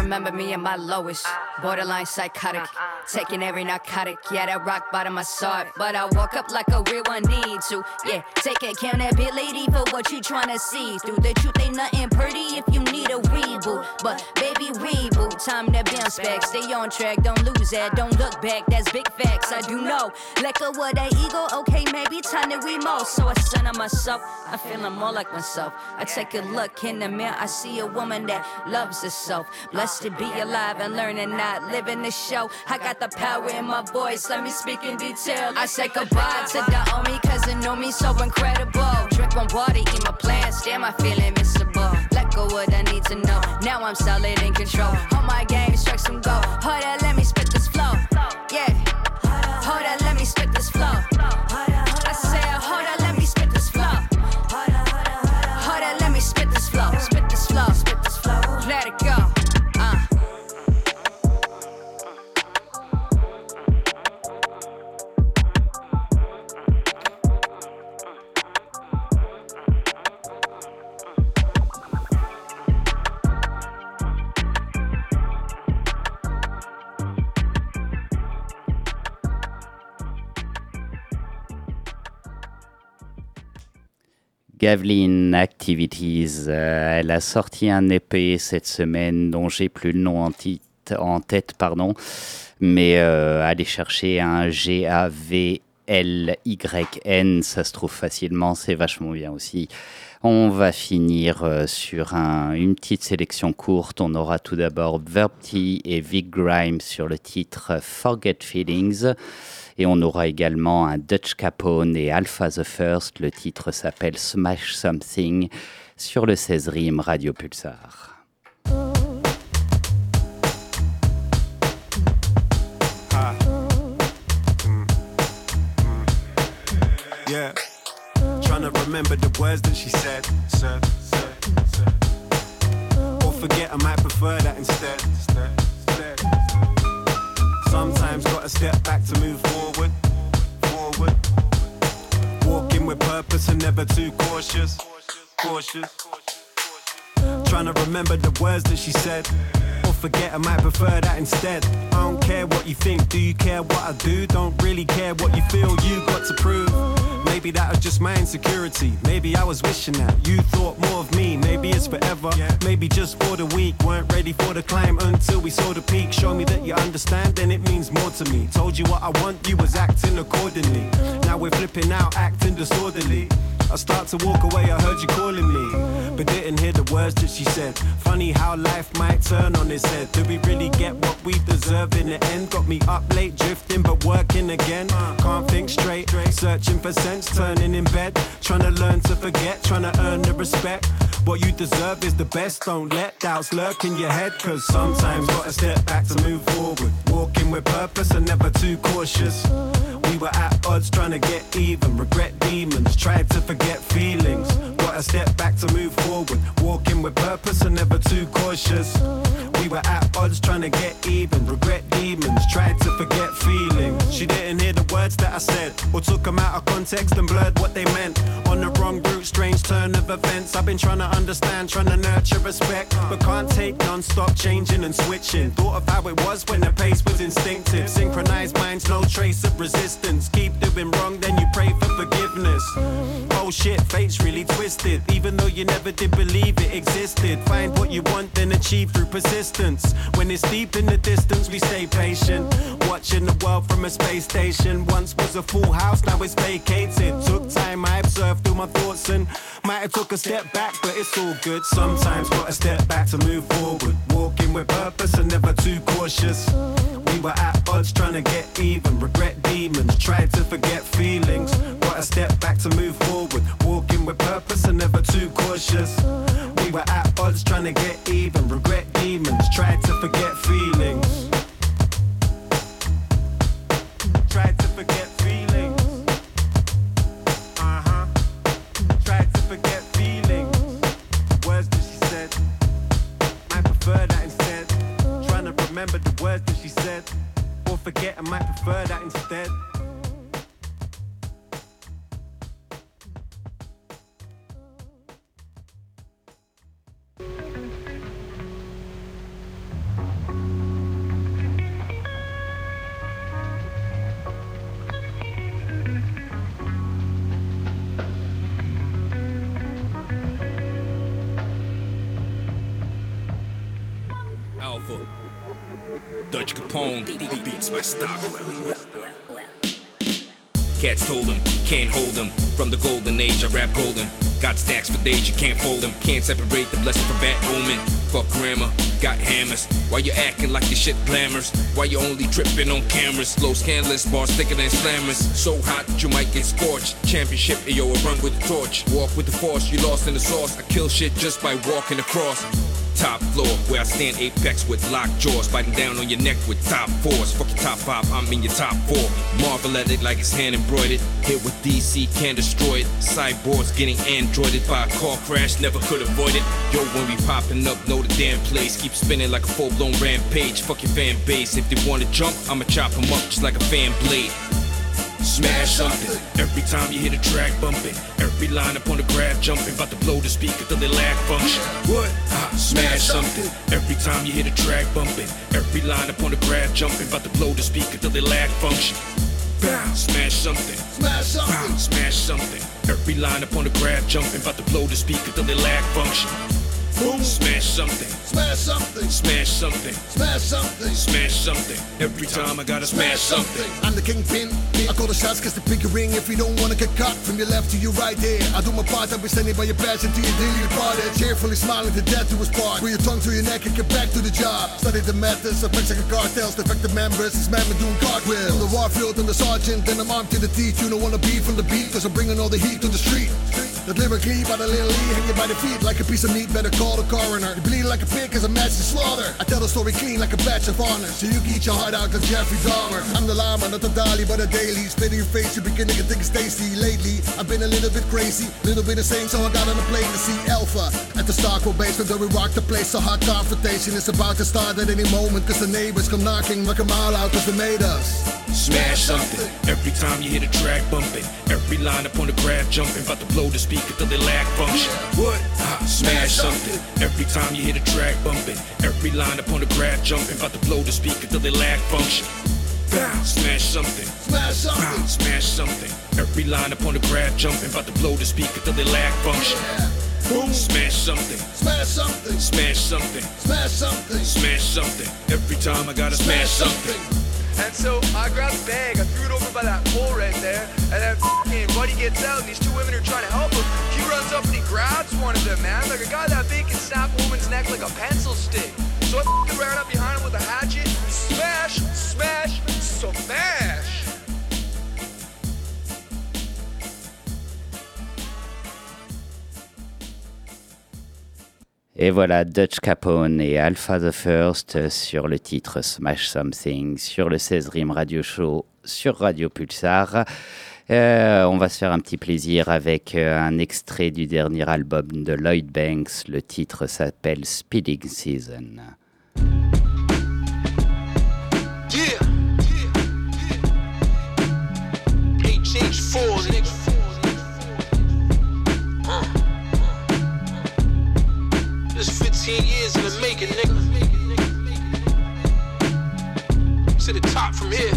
Speaker 23: Remember me at my lowest, borderline psychotic, taking every narcotic. Yeah, that rock bottom I saw it, but I woke up like a real one need to. Yeah, take accountability for what you tryna see. Through the truth ain't nothing pretty if you need a reboot, but baby reboot, time to bounce back. Stay on track, don't lose that, don't look back. That's big facts. I do know. Let go of that ego. Okay, maybe time to remote. So I center myself. I'm feeling more like myself. I take a look in the mirror. I see a woman that loves herself. Blessed to be alive and learning, not living the show. I got the power in my voice. Let me speak in detail. I say goodbye to the Omi, cause they know me so incredible. Drip on water, eat my plants. Damn, I feel invincible. Let go what I need to know. Now I'm solid in control. Hold my game, strike some go. Hold up, let me spit this flow. Yeah. Hold up, let me spit this flow.
Speaker 9: Gavlin Activities, euh, elle a sorti un EP cette semaine dont j'ai plus le nom en tête, pardon, mais euh, allez chercher un G-A-V-L-Y-N, ça se trouve facilement, c'est vachement bien aussi. On va finir euh, sur un- une petite sélection courte. On aura tout d'abord Verpty et Vic Grimes sur le titre Forget Feelings. Et on aura également un Dutch Capone et Alpha the First. Le titre s'appelle Smash Something sur le 16 rime Radio Pulsar.
Speaker 24: Yeah. Trying to remember the words that she said. Or forget, I might prefer that instead. Sometimes gotta step back to move forward. Forward. Walking with purpose and never too cautious. Cautious. Trying to remember the words that she said. Or forget, I might prefer that instead. I don't care what you think, do you care what I do? Don't really care what you feel, you got to prove. Maybe that was just my insecurity. Maybe I was wishing that you thought more of me. Maybe it's forever. Maybe just for the week. Weren't ready for the climb until we saw the peak. Show me that you understand, then it means more to me. Told you what I want, you was acting accordingly. Now we're flipping out, acting disorderly. I start to walk away, I heard you calling me, but didn't hear the words that she said. Funny how life might turn on its head. Do we really get what we deserve in the end? Got me up late, drifting, but working again. Can't think straight, searching for sense, turning in bed. Trying to learn to forget, trying to earn the respect. What you deserve is the best, don't let doubts lurk in your head. Cause sometimes gotta step back to move forward. Walking with purpose and never too cautious. We were at odds trying to get even, regret demons, tried to forget feelings. Gotta step back to move forward, walking with purpose and never too cautious. We were at odds trying to get even, regret demons, tried to forget feelings. She didn't hear the words that I said, or took them out of context and blurred what they meant. On the wrong route, strange turn of events. I've been trying to understand, trying to nurture respect, but can't take non-stop changing and switching. Thought of how it was when the pace was instinctive. Synchronized minds, no trace of resistance. Keep doing wrong, then you pray for forgiveness. Oh shit, fate's really twisted. Even though you never did believe it existed. Find what you want, then achieve through persistence. When it's deep in the distance, we stay patient. Watching the world from a space station. Once was a full house, now it's vacated. Took time, I observed through my thoughts and might have took a step back, but it's all good. Sometimes gotta step back to move forward. Walking with purpose and never too cautious. We were at odds trying to get even, regret demons, tried to forget feelings. Gotta step back to move forward, walking with purpose and never too cautious. We were at odds trying to get even, regret demons, tried to forget feelings. Tried to forget feelings. Uh huh. Tried to forget feelings. Words that she said. I prefer that instead. Trying to remember the words that she said. Or forget, I might prefer that instead.
Speaker 25: Capone. Beats by Stockwell. Cats told him, can't hold him. From the golden age, I rap golden. Got stacks for days, you can't fold them. Can't separate the blessing from bad omen. Fuck grammar, got hammers. Why you acting like your shit glamorous? Why you only tripping on cameras? Slow scandalous, bars thicker than slammers. So hot you might get scorched. Championship, yo, I run with the torch. Walk with the force, you lost in the sauce. I kill shit just by walking across. Top floor, where I stand apex with locked jaws, biting down on your neck with top force. Fuck your top five, I'm in your top four. Marvel at it like it's hand embroidered. Hit with DC, can't destroy it. Cyborgs getting androided by a car crash, never could avoid it. Yo, when we popping up, know the damn place. Keep spinning like a full blown rampage. Fuck your fan base. If they wanna jump, I'ma chop 'em up just like a fan blade. Smash something every time you hit a track bumping. Every line up on the grab jumping, about to blow the speaker till they lack function. What? Ah, smash something every time you hear the track bumping. Every line up on the grab jumping, about to blow the speaker till they lack function. Bow, smash something. Smash something. Bow, smash something. Every line up on the grab jumping, about to blow the speaker till they lack function. Boom, smash something. Smash something. Smash something. Smash something. Smash something. Every time I gotta smash something.
Speaker 26: I'm the kingpin. I call the shots cause the pinky ring if you don't wanna get caught from your left to your right there. I do my part, I'll be standing by your passion to your daily departed. Cheerfully smiling to death to his part. Put your tongue through your neck and get back to the job. Study the methods of Mexican cartels, defective members, this man been doing cartwheels. From the warfield and the sergeant, then I'm armed to the teeth. You don't wanna be from the beat cause I'm bringing all the heat to the street. That lyrically by the little Lee, hang you by the feet like a piece of meat, better call the coroner. You bleed like a pig cause I'm massive slaughter. I tell the story clean like a batch of honor. So you can eat your heart out like Jeffrey Dahmer. I'm the llama, not the Dali, but a daily. Spit in your face, you're beginning to think it's tasty. Lately, I've been a little bit crazy, little bit insane, so I got on a plane to see Alpha. At the Starco basement where we rock the place, a hot confrontation is about to start at any moment. Cause the neighbors come knocking, knock 'em all out cause they made us.
Speaker 25: Smash something every time you hear the track bumping. Every line up on the graph jumping, about to blow the speaker till they lack function. What? Ah, smash something every time you hear the track bumping. Every line up on the graph jumping, about to blow the speaker till they lack function. Bow, smash something.
Speaker 26: Smash something.
Speaker 25: Smash something. Every line up on the graph jumping, about to blow the speaker till they lack function. Boom, smash something.
Speaker 26: Smash something.
Speaker 25: Smash something.
Speaker 26: Smash something.
Speaker 25: Smash something. Every time I gotta smash something.
Speaker 2: And so I grabbed the bag, I threw it over by that pole right there, and then f***ing Buddy gets out, and these two women are trying to help him. He runs up and he grabs one of them, man. Like a guy that big can snap a woman's neck like a pencil stick. So I f***ing ran up behind him with a hatchet, smash, smash, smash.
Speaker 9: Et voilà, Dutch Capone et Alpha the First sur le titre Smash Something, sur le 16 Rim Radio Show, sur Radio Pulsar. Euh, on va se faire un petit plaisir avec euh, un extrait du dernier album de Lloyd Banks. Le titre s'appelle Speeding Season.
Speaker 2: 15 years in the making, nigga. To the top from here.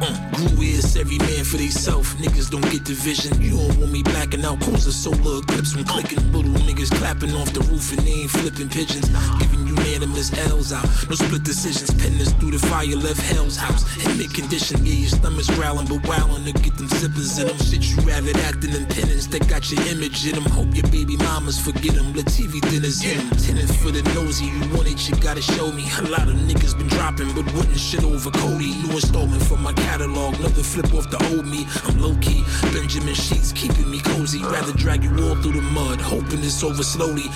Speaker 27: Uh, grew is every man for theyself. Niggas don't get the vision. You don't want me blacking out cruiser solar clips from clicking. Little niggas clapping off the roof and they ain't flipping pigeons. Giving unanimous L's out. No split decisions. Us through the fire, left hell's house. In mid condition, yeah, your stomach's growling, but wowing to get them zippers in them. Shit, you rather acting in penance that got your image in them. Hope your baby mamas forget them. Let TV dinners in them. Tenant for the nosy. You want it, you gotta show me. A lot of niggas been dropping, but wouldn't shit over Cody. New installment from my catalog. Another flip off the old me. I'm low key. Benjamin Sheets keeping me cozy. Rather drag you all through the mud, hoping it's over slowly.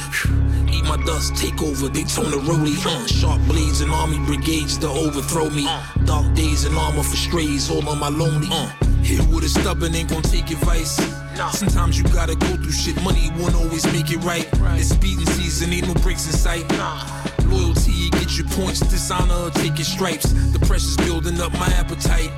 Speaker 27: Eat my dust, take over, Daytona Roadie. Uh, sharp blades and army brigades to overthrow me. Dark days and armor for strays, all on my lonely. Uh, hit with a stubborn, ain't gon' take advice. Sometimes you gotta go through shit, money won't always make it right. It's speeding season, ain't no breaks in sight. Loyalty, it get your points, dishonor, take your stripes. The pressure's building up my appetite.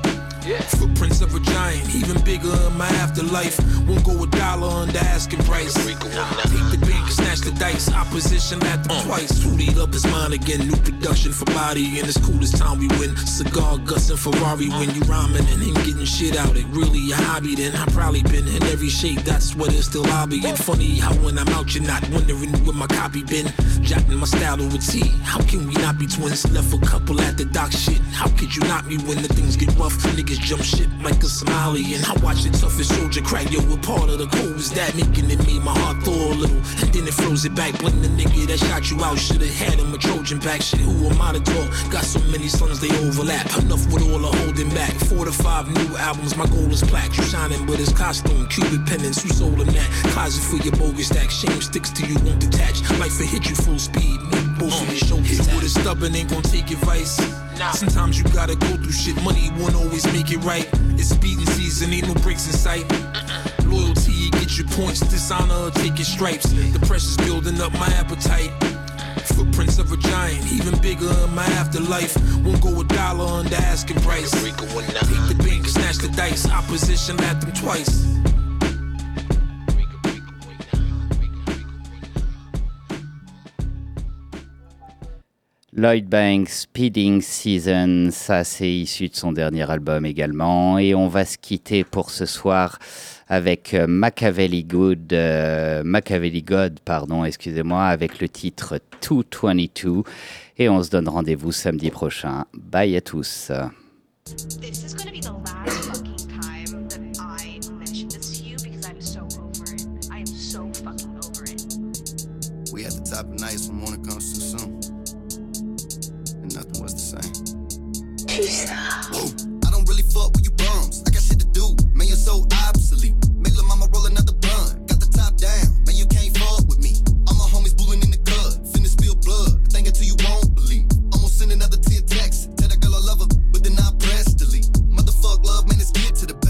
Speaker 27: Footprints of a giant, even bigger in my afterlife. Won't go a dollar under asking price. Take the bank, snatch the dice. Opposition at them twice. Suited up his mind again. New production for body. And it's cool as time we win. Cigar, Gus, and Ferrari. When you rhyming and him getting shit out, it really a hobby. Then I probably been in every shape. That's what it's still lobbying. Funny how when I'm out, you're not wondering where my copy been. Jotting my style to a T. How can we not be twins? Left a couple at the dock shit. How could you not be when the things get rough? Niggas jump shit like a Somali. And I watch the toughest soldier crack. Yo, what part of the code was that making it made my heart thaw a little? And then it froze it back. Blame the nigga that shot you out. Should've had him a Trojan back. Shit, who am I to talk? Got so many sons, they overlap. Enough with all the holding back. Four to five new albums. My goal is plaque. You shining with his costume. Cupid pendants. Who sold him that? Closet for your bogus stack. Shame sticks to you, won't detach. Life will hit you full speed. Make both of your uh, shoulders. Hit with a stubborn ain't gon' take advice. Sometimes you gotta go through shit. Money won't always make it right. It's speeding season, ain't no breaks in sight. Loyalty, you get your points. Dishonor, take your stripes. The pressure's building up my appetite. Footprints of a giant, even bigger in my afterlife. Won't go a dollar under asking price. Take the bank, snatch the dice. Opposition at them twice.
Speaker 9: Lloyd Banks, Speeding Season, ça c'est issu de son dernier album également. Et on va se quitter pour ce soir avec euh, Machiavelli Good, euh, Machiavelli God, pardon, excusez-moi, avec le titre 222. Et on se donne rendez-vous samedi prochain. Bye à tous.
Speaker 28: This is gonna be the last fucking time that I mention this to you because I'm so over it. I am so fucking over it.
Speaker 29: We at the top of nights when morning comes too soon. And nothing was the same. Whoa. I don't really fuck with you bums. I got shit to do. Man, you're so obsolete. Make lil' mama roll another blunt. Got the top down. Man, you can't fuck with me. All my homies booing in the cut. Finna spill blood. Think until you won't believe. Almost send another 10 texts. Tell that girl I love her, but then I press delete. Motherfuck love, man, let's get to the bank.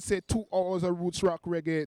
Speaker 30: Said, two hours of roots rock reggae,